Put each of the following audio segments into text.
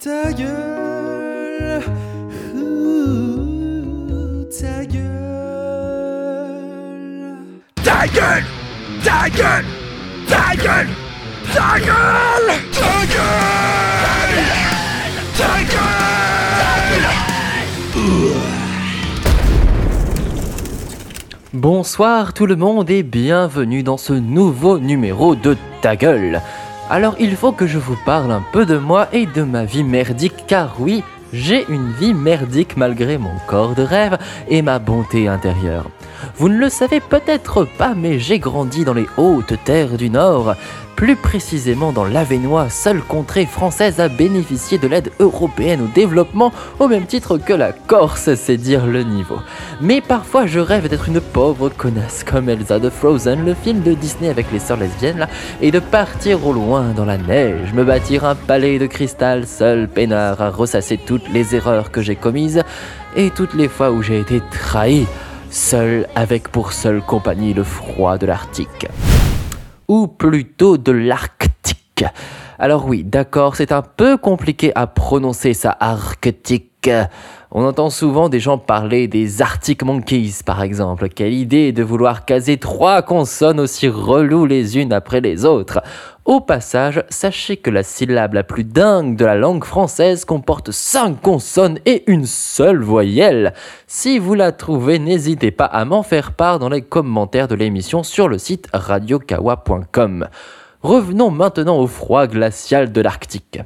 Ta gueule, ouh, ta gueule. Ta gueule. Ta gueule. Ta gueule. Ta gueule. Ta gueule. Ta gueule. Bonsoir tout le monde et bienvenue dans ce nouveau numéro de Ta gueule. Alors il faut que je vous parle un peu de moi et de ma vie merdique car oui, j'ai une vie merdique malgré mon corps de rêve et ma bonté intérieure. Vous ne le savez peut-être pas, mais j'ai grandi dans les hautes terres du Nord, plus précisément dans l'Avenois, seule contrée française à bénéficier de l'aide européenne au développement, au même titre que la Corse, c'est dire le niveau. Mais parfois je rêve d'être une pauvre connasse comme Elsa de Frozen, le film de Disney avec les sœurs lesbiennes et de partir au loin dans la neige, me bâtir un palais de cristal seul peinard à ressasser toutes les erreurs que j'ai commises et toutes les fois où j'ai été trahi, seul avec pour seule compagnie le froid de l'Arctique ou plutôt de l'Arctique. Alors oui, d'accord, c'est un peu compliqué à prononcer ça, Arctique. On entend souvent des gens parler des Arctic Monkeys, par exemple. Quelle idée de vouloir caser trois consonnes aussi reloues les unes après les autres. Au passage, sachez que la syllabe la plus dingue de la langue française comporte cinq consonnes et une seule voyelle. Si vous la trouvez, n'hésitez pas à m'en faire part dans les commentaires de l'émission sur le site radiokawa.com. Revenons maintenant au froid glacial de l'Arctique.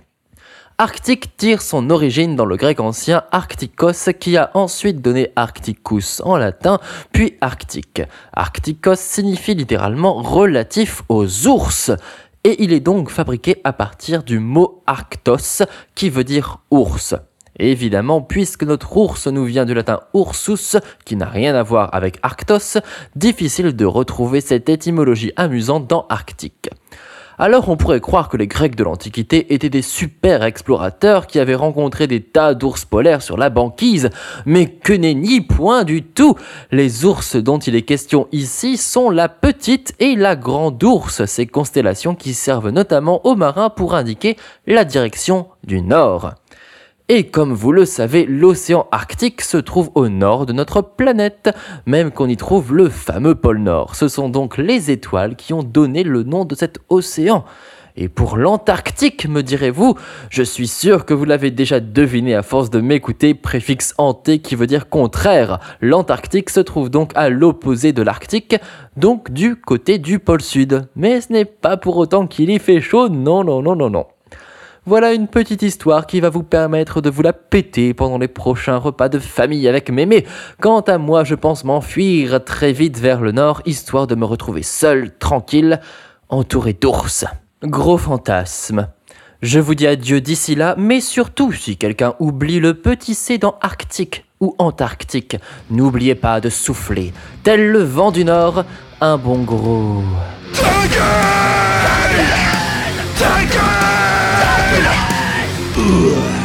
Arctique tire son origine dans le grec ancien Arcticos qui a ensuite donné Arcticus en latin, puis Arctique. Arcticos signifie littéralement relatif aux ours et il est donc fabriqué à partir du mot arctos qui veut dire ours. Évidemment, puisque notre ours nous vient du latin ursus, qui n'a rien à voir avec arctos, difficile de retrouver cette étymologie amusante dans Arctique. Alors on pourrait croire que les Grecs de l'Antiquité étaient des super explorateurs qui avaient rencontré des tas d'ours polaires sur la banquise, mais que nenni point du tout Les ours dont il est question ici sont la petite et la grande ours, ces constellations qui servent notamment aux marins pour indiquer la direction du nord. Et comme vous le savez, l'océan Arctique se trouve au nord de notre planète, même qu'on y trouve le fameux pôle Nord. Ce sont donc les étoiles qui ont donné le nom de cet océan. Et pour l'Antarctique, me direz-vous, je suis sûr que vous l'avez déjà deviné à force de m'écouter, préfixe anté qui veut dire contraire. L'Antarctique se trouve donc à l'opposé de l'Arctique, donc du côté du pôle Sud. Mais ce n'est pas pour autant qu'il y fait chaud, non, non, non, non, non. Voilà une petite histoire qui va vous permettre de vous la péter pendant les prochains repas de famille avec mémé. Quant à moi, je pense m'enfuir très vite vers le nord, histoire de me retrouver seul, tranquille, entouré d'ours. Gros fantasme. Je vous dis adieu d'ici là, mais surtout, si quelqu'un oublie le petit C dans Arctique ou Antarctique, n'oubliez pas de souffler, tel le vent du nord, un bon gros. Ta